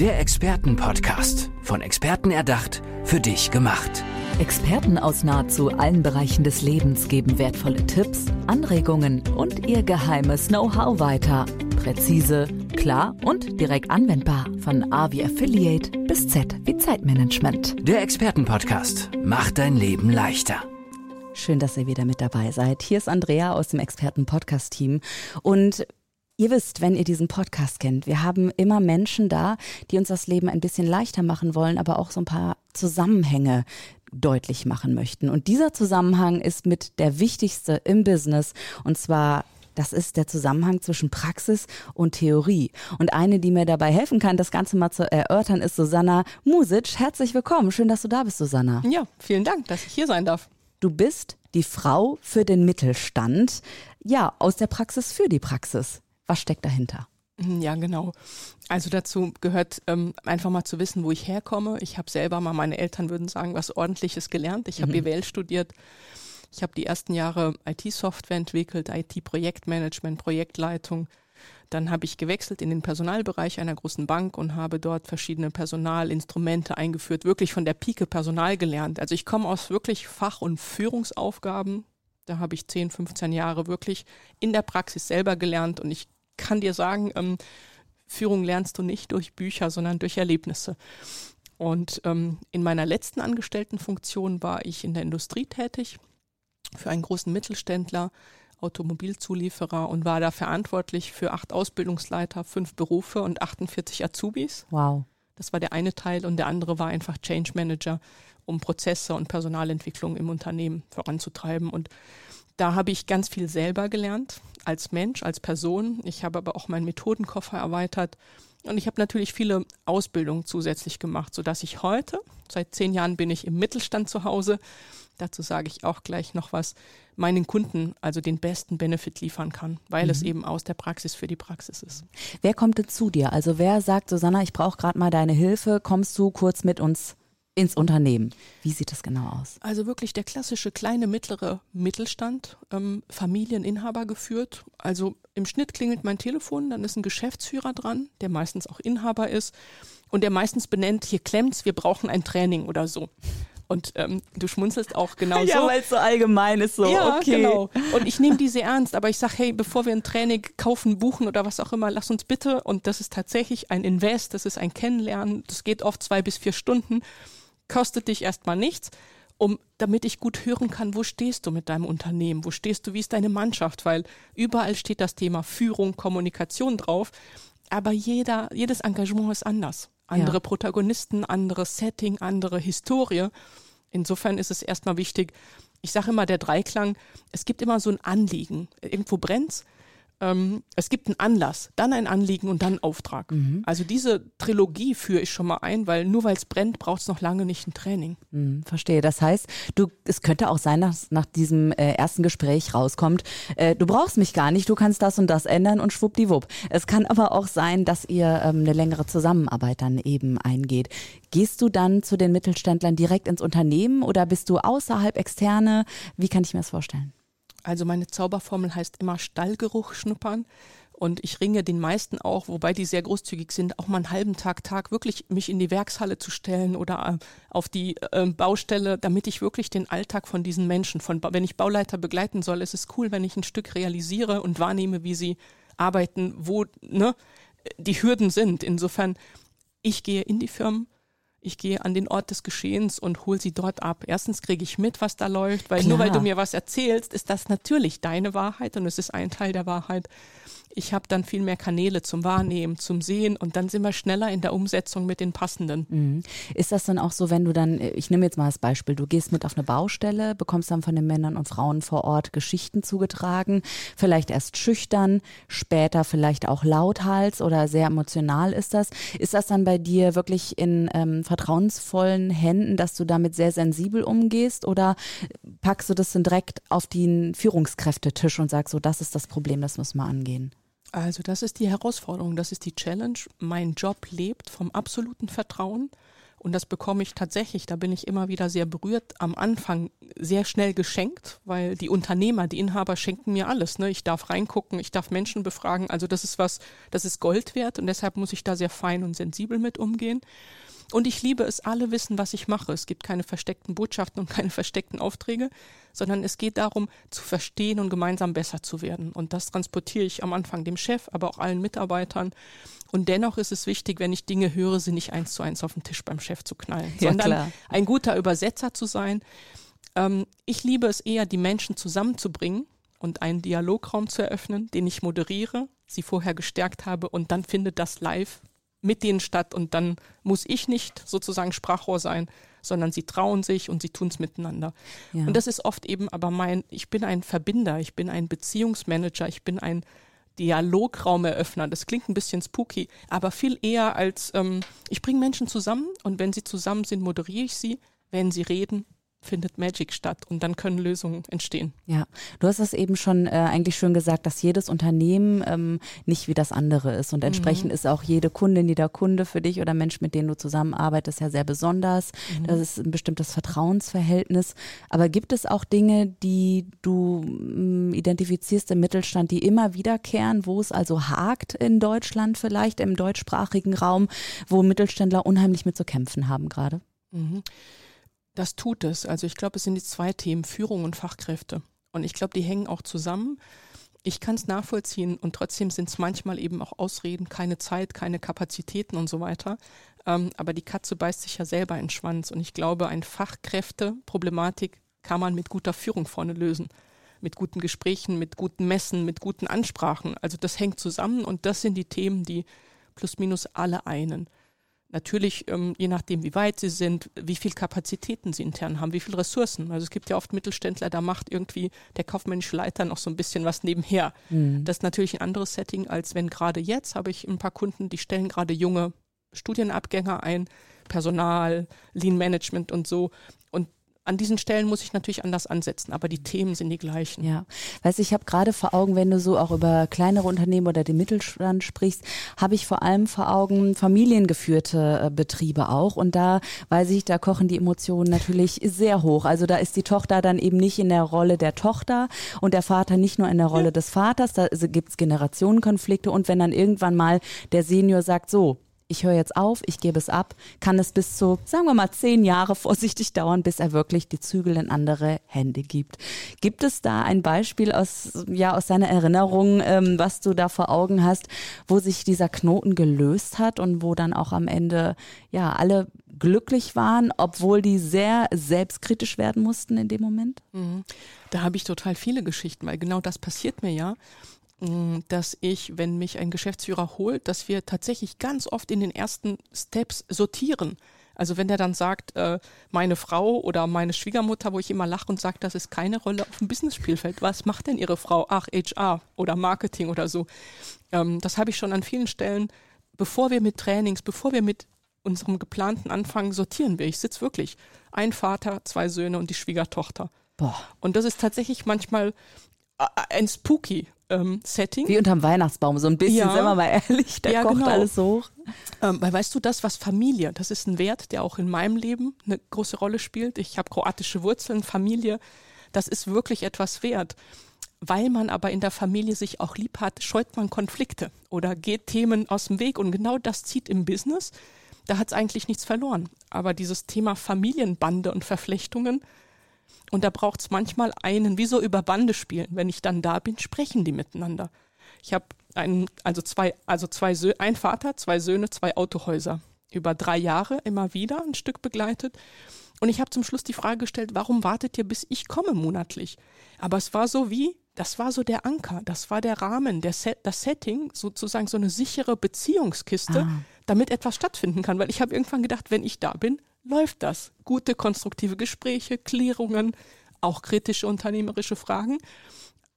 Der Expertenpodcast. Von Experten erdacht, für dich gemacht. Experten aus nahezu allen Bereichen des Lebens geben wertvolle Tipps, Anregungen und ihr geheimes Know-how weiter. Präzise, klar und direkt anwendbar. Von A wie Affiliate bis Z wie Zeitmanagement. Der Expertenpodcast macht dein Leben leichter. Schön, dass ihr wieder mit dabei seid. Hier ist Andrea aus dem Experten-Podcast-Team. Und Ihr wisst, wenn ihr diesen Podcast kennt, wir haben immer Menschen da, die uns das Leben ein bisschen leichter machen wollen, aber auch so ein paar Zusammenhänge deutlich machen möchten. Und dieser Zusammenhang ist mit der wichtigste im Business und zwar das ist der Zusammenhang zwischen Praxis und Theorie. Und eine, die mir dabei helfen kann, das Ganze mal zu erörtern, ist Susanna Music. Herzlich willkommen. Schön, dass du da bist, Susanna. Ja, vielen Dank, dass ich hier sein darf. Du bist die Frau für den Mittelstand. Ja, aus der Praxis für die Praxis. Was steckt dahinter? Mhm, ja, genau. Also dazu gehört ähm, einfach mal zu wissen, wo ich herkomme. Ich habe selber mal, meine Eltern würden sagen, was ordentliches gelernt. Ich habe mhm. BWL studiert. Ich habe die ersten Jahre IT-Software entwickelt, IT-Projektmanagement, Projektleitung. Dann habe ich gewechselt in den Personalbereich einer großen Bank und habe dort verschiedene Personalinstrumente eingeführt, wirklich von der Pike Personal gelernt. Also ich komme aus wirklich Fach- und Führungsaufgaben. Da habe ich 10, 15 Jahre wirklich in der Praxis selber gelernt und ich kann dir sagen, ähm, Führung lernst du nicht durch Bücher, sondern durch Erlebnisse. Und ähm, in meiner letzten Angestelltenfunktion war ich in der Industrie tätig für einen großen Mittelständler, Automobilzulieferer und war da verantwortlich für acht Ausbildungsleiter, fünf Berufe und 48 Azubis. Wow. Das war der eine Teil und der andere war einfach Change Manager, um Prozesse und Personalentwicklung im Unternehmen voranzutreiben. Und da habe ich ganz viel selber gelernt, als Mensch, als Person. Ich habe aber auch meinen Methodenkoffer erweitert. Und ich habe natürlich viele Ausbildungen zusätzlich gemacht, sodass ich heute, seit zehn Jahren bin ich im Mittelstand zu Hause, dazu sage ich auch gleich noch was, meinen Kunden also den besten Benefit liefern kann, weil mhm. es eben aus der Praxis für die Praxis ist. Wer kommt denn zu dir? Also wer sagt, Susanna, ich brauche gerade mal deine Hilfe, kommst du kurz mit uns ins Unternehmen. Wie sieht das genau aus? Also wirklich der klassische kleine, mittlere Mittelstand, ähm, Familieninhaber geführt. Also im Schnitt klingelt mein Telefon, dann ist ein Geschäftsführer dran, der meistens auch Inhaber ist und der meistens benennt, hier klemmt's, wir brauchen ein Training oder so. Und ähm, du schmunzelst auch genau ja, so. weil es so allgemein ist, so, ja, okay. genau. Und ich nehme diese ernst, aber ich sage, hey, bevor wir ein Training kaufen, buchen oder was auch immer, lass uns bitte, und das ist tatsächlich ein Invest, das ist ein Kennenlernen, das geht oft zwei bis vier Stunden kostet dich erstmal nichts, um, damit ich gut hören kann, wo stehst du mit deinem Unternehmen, wo stehst du, wie ist deine Mannschaft, weil überall steht das Thema Führung, Kommunikation drauf, aber jeder, jedes Engagement ist anders. Andere ja. Protagonisten, anderes Setting, andere Historie. Insofern ist es erstmal wichtig, ich sage immer der Dreiklang, es gibt immer so ein Anliegen. Irgendwo brennt's, ähm, es gibt einen Anlass, dann ein Anliegen und dann einen Auftrag. Mhm. Also diese Trilogie führe ich schon mal ein, weil nur weil es brennt, braucht es noch lange nicht ein Training. Mhm, verstehe. Das heißt, du, es könnte auch sein, dass nach diesem äh, ersten Gespräch rauskommt, äh, du brauchst mich gar nicht, du kannst das und das ändern und schwuppdiwupp. Es kann aber auch sein, dass ihr ähm, eine längere Zusammenarbeit dann eben eingeht. Gehst du dann zu den Mittelständlern direkt ins Unternehmen oder bist du außerhalb externe? Wie kann ich mir das vorstellen? Also meine Zauberformel heißt immer Stallgeruch schnuppern. Und ich ringe den meisten auch, wobei die sehr großzügig sind, auch mal einen halben Tag, Tag wirklich mich in die Werkshalle zu stellen oder äh, auf die äh, Baustelle, damit ich wirklich den Alltag von diesen Menschen, von, wenn ich Bauleiter begleiten soll, ist es cool, wenn ich ein Stück realisiere und wahrnehme, wie sie arbeiten, wo ne, die Hürden sind. Insofern, ich gehe in die Firmen, ich gehe an den Ort des Geschehens und hole sie dort ab. Erstens kriege ich mit, was da läuft, weil Klar. nur weil du mir was erzählst, ist das natürlich deine Wahrheit und es ist ein Teil der Wahrheit ich habe dann viel mehr Kanäle zum Wahrnehmen, zum Sehen und dann sind wir schneller in der Umsetzung mit den passenden. Mhm. Ist das dann auch so, wenn du dann, ich nehme jetzt mal das Beispiel, du gehst mit auf eine Baustelle, bekommst dann von den Männern und Frauen vor Ort Geschichten zugetragen, vielleicht erst schüchtern, später vielleicht auch lauthals oder sehr emotional ist das. Ist das dann bei dir wirklich in ähm, vertrauensvollen Händen, dass du damit sehr sensibel umgehst oder packst du das dann direkt auf den Führungskräftetisch und sagst so, das ist das Problem, das müssen wir angehen? Also das ist die Herausforderung, das ist die Challenge. Mein Job lebt vom absoluten Vertrauen, Und das bekomme ich tatsächlich, da bin ich immer wieder sehr berührt, am Anfang sehr schnell geschenkt, weil die Unternehmer, die Inhaber schenken mir alles. Ne? Ich darf reingucken, ich darf Menschen befragen. Also das ist was, das ist Gold wert und deshalb muss ich da sehr fein und sensibel mit umgehen. Und ich liebe es, alle wissen, was ich mache. Es gibt keine versteckten Botschaften und keine versteckten Aufträge, sondern es geht darum, zu verstehen und gemeinsam besser zu werden. Und das transportiere ich am Anfang dem Chef, aber auch allen Mitarbeitern. Und dennoch ist es wichtig, wenn ich Dinge höre, sie nicht eins zu eins auf den Tisch beim Chef zu knallen, ja, sondern klar. ein guter Übersetzer zu sein. Ähm, ich liebe es eher, die Menschen zusammenzubringen und einen Dialograum zu eröffnen, den ich moderiere, sie vorher gestärkt habe und dann findet das live mit denen statt und dann muss ich nicht sozusagen Sprachrohr sein, sondern sie trauen sich und sie tun es miteinander. Ja. Und das ist oft eben aber mein, ich bin ein Verbinder, ich bin ein Beziehungsmanager, ich bin ein Dialograumeröffner. Das klingt ein bisschen spooky, aber viel eher als ähm, ich bringe Menschen zusammen und wenn sie zusammen sind, moderiere ich sie. Wenn sie reden, findet Magic statt und dann können Lösungen entstehen. Ja, du hast es eben schon äh, eigentlich schön gesagt, dass jedes Unternehmen ähm, nicht wie das andere ist und entsprechend mhm. ist auch jede Kundin, jeder Kunde für dich oder Mensch, mit dem du zusammenarbeitest, ja sehr besonders. Mhm. Das ist ein bestimmtes Vertrauensverhältnis. Aber gibt es auch Dinge, die du ähm, identifizierst im Mittelstand, die immer wiederkehren, wo es also hakt in Deutschland vielleicht, im deutschsprachigen Raum, wo Mittelständler unheimlich mit zu kämpfen haben gerade? Mhm. Das tut es. Also ich glaube, es sind die zwei Themen, Führung und Fachkräfte. Und ich glaube, die hängen auch zusammen. Ich kann es nachvollziehen und trotzdem sind es manchmal eben auch Ausreden, keine Zeit, keine Kapazitäten und so weiter. Ähm, aber die Katze beißt sich ja selber in den Schwanz. Und ich glaube, eine Fachkräfteproblematik kann man mit guter Führung vorne lösen. Mit guten Gesprächen, mit guten Messen, mit guten Ansprachen. Also das hängt zusammen und das sind die Themen, die plus minus alle einen. Natürlich, ähm, je nachdem, wie weit sie sind, wie viel Kapazitäten sie intern haben, wie viel Ressourcen. Also es gibt ja oft Mittelständler, da macht irgendwie der kaufmännische Leiter noch so ein bisschen was nebenher. Mhm. Das ist natürlich ein anderes Setting, als wenn gerade jetzt habe ich ein paar Kunden, die stellen gerade junge Studienabgänger ein, Personal, Lean Management und so. Und an diesen Stellen muss ich natürlich anders ansetzen, aber die Themen sind die gleichen. Ja, weißt ich habe gerade vor Augen, wenn du so auch über kleinere Unternehmen oder den Mittelstand sprichst, habe ich vor allem vor Augen familiengeführte äh, Betriebe auch und da weiß ich, da kochen die Emotionen natürlich sehr hoch. Also da ist die Tochter dann eben nicht in der Rolle der Tochter und der Vater nicht nur in der Rolle ja. des Vaters, da gibt es Generationenkonflikte und wenn dann irgendwann mal der Senior sagt, so, ich höre jetzt auf, ich gebe es ab, kann es bis zu, sagen wir mal, zehn Jahre vorsichtig dauern, bis er wirklich die Zügel in andere Hände gibt. Gibt es da ein Beispiel aus, ja, aus deiner Erinnerung, ähm, was du da vor Augen hast, wo sich dieser Knoten gelöst hat und wo dann auch am Ende, ja, alle glücklich waren, obwohl die sehr selbstkritisch werden mussten in dem Moment? Mhm. Da habe ich total viele Geschichten, weil genau das passiert mir ja. Mm, dass ich, wenn mich ein Geschäftsführer holt, dass wir tatsächlich ganz oft in den ersten Steps sortieren. Also wenn der dann sagt, äh, meine Frau oder meine Schwiegermutter, wo ich immer lache und sage, das ist keine Rolle auf dem Business-Spielfeld. Was macht denn Ihre Frau? Ach, HR oder Marketing oder so. Ähm, das habe ich schon an vielen Stellen, bevor wir mit Trainings, bevor wir mit unserem geplanten anfangen, sortieren wir. Ich sitze wirklich ein Vater, zwei Söhne und die Schwiegertochter. Boah. Und das ist tatsächlich manchmal ein spooky ähm, Setting. Wie unterm Weihnachtsbaum, so ein bisschen, ja. sind wir mal ehrlich, da ja, kocht genau. alles hoch. Ähm, weil weißt du, das, was Familie, das ist ein Wert, der auch in meinem Leben eine große Rolle spielt. Ich habe kroatische Wurzeln, Familie, das ist wirklich etwas wert. Weil man aber in der Familie sich auch lieb hat, scheut man Konflikte oder geht Themen aus dem Weg und genau das zieht im Business. Da hat es eigentlich nichts verloren. Aber dieses Thema Familienbande und Verflechtungen, und da braucht es manchmal einen, wie so über Bande spielen. Wenn ich dann da bin, sprechen die miteinander. Ich habe einen, also zwei, also zwei Söhne, ein Vater, zwei Söhne, zwei Autohäuser. Über drei Jahre immer wieder ein Stück begleitet. Und ich habe zum Schluss die Frage gestellt, warum wartet ihr, bis ich komme monatlich? Aber es war so wie, das war so der Anker, das war der Rahmen, der Set, das Setting, sozusagen so eine sichere Beziehungskiste, ah. damit etwas stattfinden kann. Weil ich habe irgendwann gedacht, wenn ich da bin, läuft das. Gute, konstruktive Gespräche, Klärungen, auch kritische unternehmerische Fragen.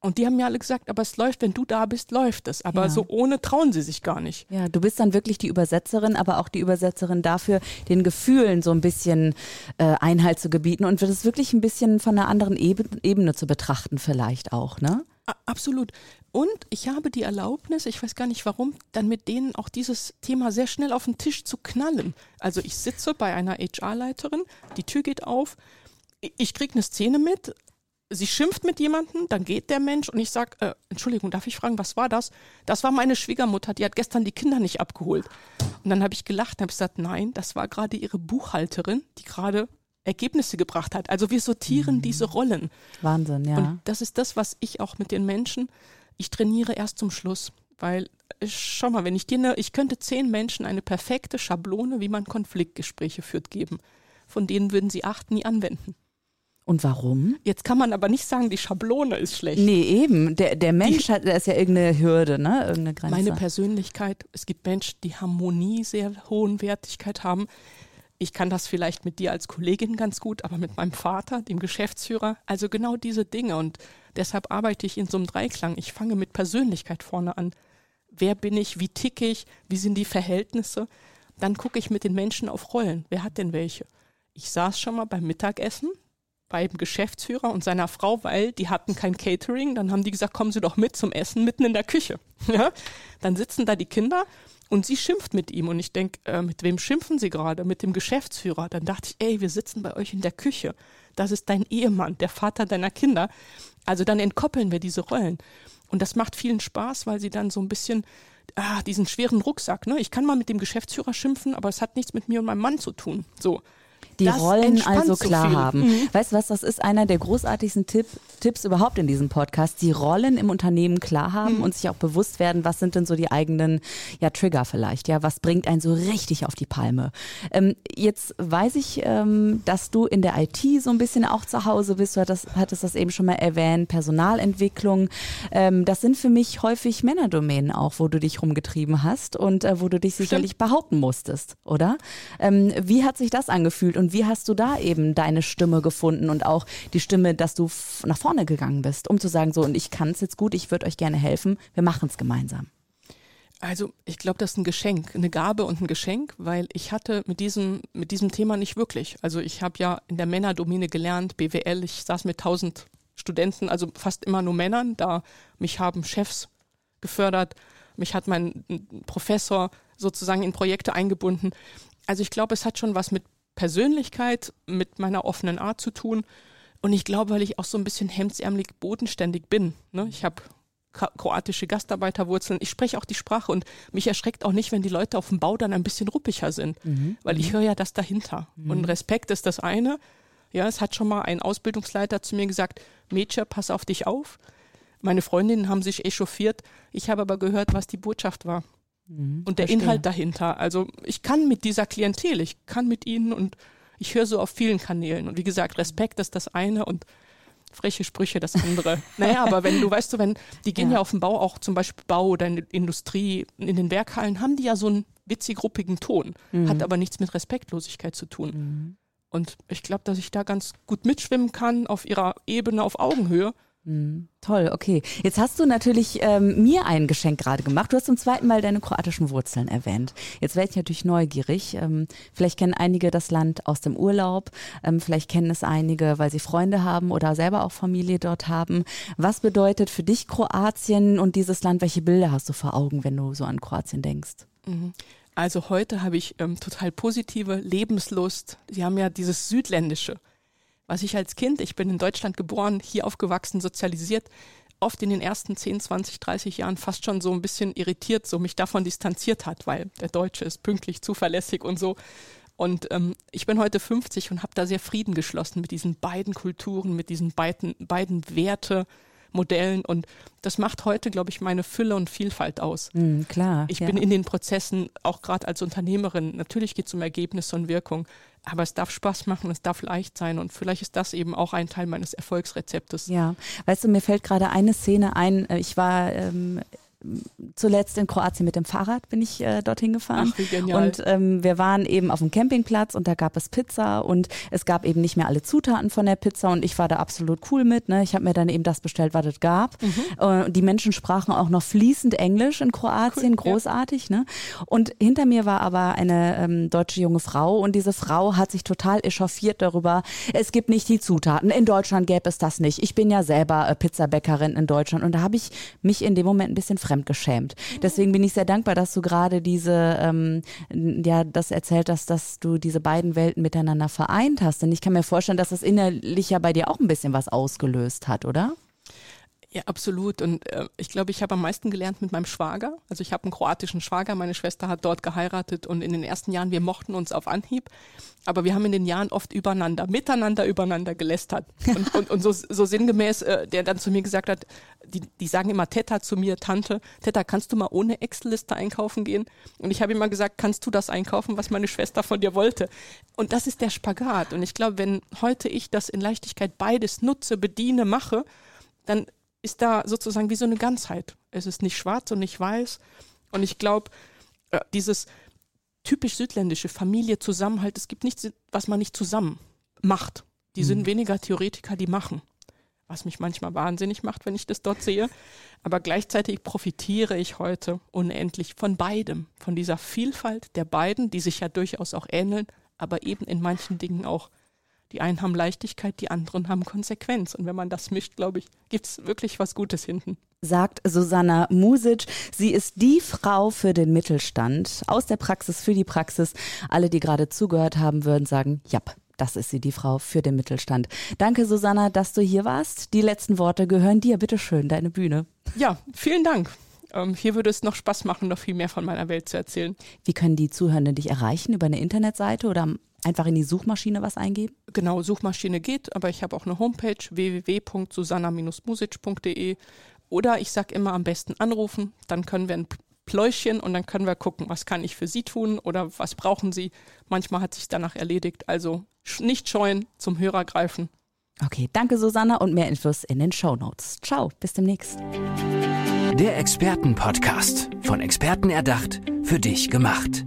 Und die haben mir alle gesagt, aber es läuft, wenn du da bist, läuft es. Aber ja. so ohne trauen sie sich gar nicht. Ja, du bist dann wirklich die Übersetzerin, aber auch die Übersetzerin dafür, den Gefühlen so ein bisschen äh, Einhalt zu gebieten und wird es wirklich ein bisschen von einer anderen Ebene, Ebene zu betrachten vielleicht auch, ne? Absolut. Und ich habe die Erlaubnis, ich weiß gar nicht warum, dann mit denen auch dieses Thema sehr schnell auf den Tisch zu knallen. Also ich sitze bei einer HR-Leiterin, die Tür geht auf, ich kriege eine Szene mit, sie schimpft mit jemandem, dann geht der Mensch und ich sage, äh, Entschuldigung, darf ich fragen, was war das? Das war meine Schwiegermutter, die hat gestern die Kinder nicht abgeholt. Und dann habe ich gelacht und habe gesagt, nein, das war gerade ihre Buchhalterin, die gerade Ergebnisse gebracht hat. Also wir sortieren mhm. diese Rollen. Wahnsinn, ja. Und das ist das, was ich auch mit den Menschen, ich trainiere erst zum Schluss, weil äh, schau mal, wenn ich dir eine, ich könnte zehn Menschen eine perfekte Schablone, wie man Konfliktgespräche führt, geben. Von denen würden sie acht nie anwenden. Und warum? Jetzt kann man aber nicht sagen, die Schablone ist schlecht. Nee, eben. Der, der Mensch die, hat, da ist ja irgendeine Hürde, ne? Irgendeine Grenze. Meine Persönlichkeit, es gibt Menschen, die Harmonie sehr hohen Wertigkeit haben. Ich kann das vielleicht mit dir als Kollegin ganz gut, aber mit meinem Vater, dem Geschäftsführer, also genau diese Dinge. Und deshalb arbeite ich in so einem Dreiklang. Ich fange mit Persönlichkeit vorne an. Wer bin ich? Wie ticke ich? Wie sind die Verhältnisse? Dann gucke ich mit den Menschen auf Rollen. Wer hat denn welche? Ich saß schon mal beim Mittagessen beim Geschäftsführer und seiner Frau, weil die hatten kein Catering. Dann haben die gesagt, kommen Sie doch mit zum Essen mitten in der Küche. Ja? Dann sitzen da die Kinder und sie schimpft mit ihm. Und ich denke, äh, mit wem schimpfen Sie gerade? Mit dem Geschäftsführer. Dann dachte ich, ey, wir sitzen bei euch in der Küche. Das ist dein Ehemann, der Vater deiner Kinder. Also dann entkoppeln wir diese Rollen. Und das macht vielen Spaß, weil sie dann so ein bisschen ah, diesen schweren Rucksack, ne? Ich kann mal mit dem Geschäftsführer schimpfen, aber es hat nichts mit mir und meinem Mann zu tun. So die das Rollen also klar so haben. Mhm. Weißt du was, das ist einer der großartigsten Tipp, Tipps überhaupt in diesem Podcast, die Rollen im Unternehmen klar haben mhm. und sich auch bewusst werden, was sind denn so die eigenen ja, Trigger vielleicht, ja, was bringt einen so richtig auf die Palme. Ähm, jetzt weiß ich, ähm, dass du in der IT so ein bisschen auch zu Hause bist, du hattest, hattest das eben schon mal erwähnt, Personalentwicklung, ähm, das sind für mich häufig Männerdomänen auch, wo du dich rumgetrieben hast und äh, wo du dich sicherlich Stimmt. behaupten musstest, oder? Ähm, wie hat sich das angefühlt und wie hast du da eben deine Stimme gefunden und auch die Stimme, dass du nach vorne gegangen bist, um zu sagen, so, und ich kann es jetzt gut, ich würde euch gerne helfen, wir machen es gemeinsam? Also ich glaube, das ist ein Geschenk, eine Gabe und ein Geschenk, weil ich hatte mit diesem, mit diesem Thema nicht wirklich. Also ich habe ja in der Männerdomäne gelernt, BWL, ich saß mit tausend Studenten, also fast immer nur Männern, da mich haben Chefs gefördert, mich hat mein Professor sozusagen in Projekte eingebunden. Also ich glaube, es hat schon was mit Persönlichkeit, mit meiner offenen Art zu tun. Und ich glaube, weil ich auch so ein bisschen hemdsärmelig bodenständig bin. Ne? Ich habe kroatische Gastarbeiterwurzeln. Ich spreche auch die Sprache und mich erschreckt auch nicht, wenn die Leute auf dem Bau dann ein bisschen ruppiger sind, mhm. weil ich mhm. höre ja das dahinter. Mhm. Und Respekt ist das eine. Ja, es hat schon mal ein Ausbildungsleiter zu mir gesagt, Mädchen, pass auf dich auf. Meine Freundinnen haben sich echauffiert. Ich habe aber gehört, was die Botschaft war. Mhm, und der verstehe. Inhalt dahinter. Also ich kann mit dieser Klientel, ich kann mit ihnen und ich höre so auf vielen Kanälen. Und wie gesagt, Respekt ist das eine und freche Sprüche das andere. naja, aber wenn du, weißt du, wenn, die gehen ja. ja auf den Bau, auch zum Beispiel Bau oder in Industrie, in den Werkhallen, haben die ja so einen witzig-ruppigen Ton, mhm. hat aber nichts mit Respektlosigkeit zu tun. Mhm. Und ich glaube, dass ich da ganz gut mitschwimmen kann auf ihrer Ebene, auf Augenhöhe Mhm. Toll, okay. Jetzt hast du natürlich ähm, mir ein Geschenk gerade gemacht. Du hast zum zweiten Mal deine kroatischen Wurzeln erwähnt. Jetzt werde ich natürlich neugierig. Ähm, vielleicht kennen einige das Land aus dem Urlaub. Ähm, vielleicht kennen es einige, weil sie Freunde haben oder selber auch Familie dort haben. Was bedeutet für dich Kroatien und dieses Land? Welche Bilder hast du vor Augen, wenn du so an Kroatien denkst? Mhm. Also heute habe ich ähm, total positive Lebenslust. Sie haben ja dieses Südländische was ich als Kind, ich bin in Deutschland geboren, hier aufgewachsen, sozialisiert, oft in den ersten 10, 20, 30 Jahren fast schon so ein bisschen irritiert, so mich davon distanziert hat, weil der Deutsche ist pünktlich, zuverlässig und so. Und ähm, ich bin heute 50 und habe da sehr Frieden geschlossen mit diesen beiden Kulturen, mit diesen beiden, beiden Werte, Modellen und das macht heute, glaube ich, meine Fülle und Vielfalt aus. Mm, klar. Ich ja. bin in den Prozessen, auch gerade als Unternehmerin, natürlich geht es um Ergebnisse und Wirkung, aber es darf Spaß machen, es darf leicht sein und vielleicht ist das eben auch ein Teil meines Erfolgsrezeptes. Ja, weißt du, mir fällt gerade eine Szene ein. Äh, ich war ähm, zuletzt in Kroatien mit dem Fahrrad bin ich äh, dorthin gefahren. Ach, wie genial. Und ähm, wir waren eben auf dem Campingplatz und da gab es Pizza und es gab eben nicht mehr alle Zutaten von der Pizza und ich war da absolut cool mit. Ne? Ich habe mir dann eben das bestellt, was es gab. Mhm. Äh, die Menschen sprachen auch noch fließend Englisch in Kroatien, cool, großartig. Ja. Ne? Und hinter mir war aber eine ähm, deutsche junge Frau und diese Frau hat sich total echauffiert darüber, es gibt nicht die Zutaten. In Deutschland gäbe es das nicht. Ich bin ja selber äh, Pizzabäckerin in Deutschland und da habe ich mich in dem Moment ein bisschen fremdgeschämt. Deswegen bin ich sehr dankbar, dass du gerade diese, ähm, ja, das erzählt hast, dass du diese beiden Welten miteinander vereint hast. Denn ich kann mir vorstellen, dass das innerlich ja bei dir auch ein bisschen was ausgelöst hat, oder? Ja, absolut. Und äh, ich glaube, ich habe am meisten gelernt mit meinem Schwager. Also ich habe einen kroatischen Schwager, meine Schwester hat dort geheiratet und in den ersten Jahren, wir mochten uns auf Anhieb, aber wir haben in den Jahren oft übereinander, miteinander übereinander gelästert. Und, und, und so, so sinngemäß, äh, der dann zu mir gesagt hat, die, die sagen immer Teta zu mir, Tante, Teta, kannst du mal ohne Excel-Liste einkaufen gehen? Und ich habe immer gesagt, kannst du das einkaufen, was meine Schwester von dir wollte? Und das ist der Spagat. Und ich glaube, wenn heute ich das in Leichtigkeit beides nutze, bediene, mache, dann ist da sozusagen wie so eine Ganzheit. Es ist nicht schwarz und nicht weiß. Und ich glaube, äh, dieses typisch südländische Familie, Zusammenhalt, es gibt nichts, was man nicht zusammen macht. Die mhm. sind weniger Theoretiker, die machen. Was mich manchmal wahnsinnig macht, wenn ich das dort sehe. Aber gleichzeitig profitiere ich heute unendlich von beidem, von dieser Vielfalt der beiden, die sich ja durchaus auch ähneln, aber eben in manchen Dingen auch die einen haben Leichtigkeit, die anderen haben Konsequenz. Und wenn man das mischt, glaube ich, gibt es wirklich was Gutes hinten. Sagt Susanna Music. Sie ist die Frau für den Mittelstand. Aus der Praxis für die Praxis. Alle, die gerade zugehört haben, würden sagen, ja, das ist sie, die Frau für den Mittelstand. Danke, Susanna, dass du hier warst. Die letzten Worte gehören dir. Bitte schön, deine Bühne. Ja, vielen Dank. Ähm, hier würde es noch Spaß machen, noch viel mehr von meiner Welt zu erzählen. Wie können die Zuhörenden dich erreichen? Über eine Internetseite oder einfach in die Suchmaschine was eingeben? Genau, Suchmaschine geht, aber ich habe auch eine Homepage www.susanna-music.de oder ich sage immer am besten anrufen, dann können wir ein Pläuschen und dann können wir gucken, was kann ich für Sie tun oder was brauchen Sie. Manchmal hat sich danach erledigt, also nicht scheuen, zum Hörer greifen. Okay, danke Susanna und mehr Infos in den Show Notes. Ciao, bis demnächst. Der Expertenpodcast, von Experten erdacht, für dich gemacht.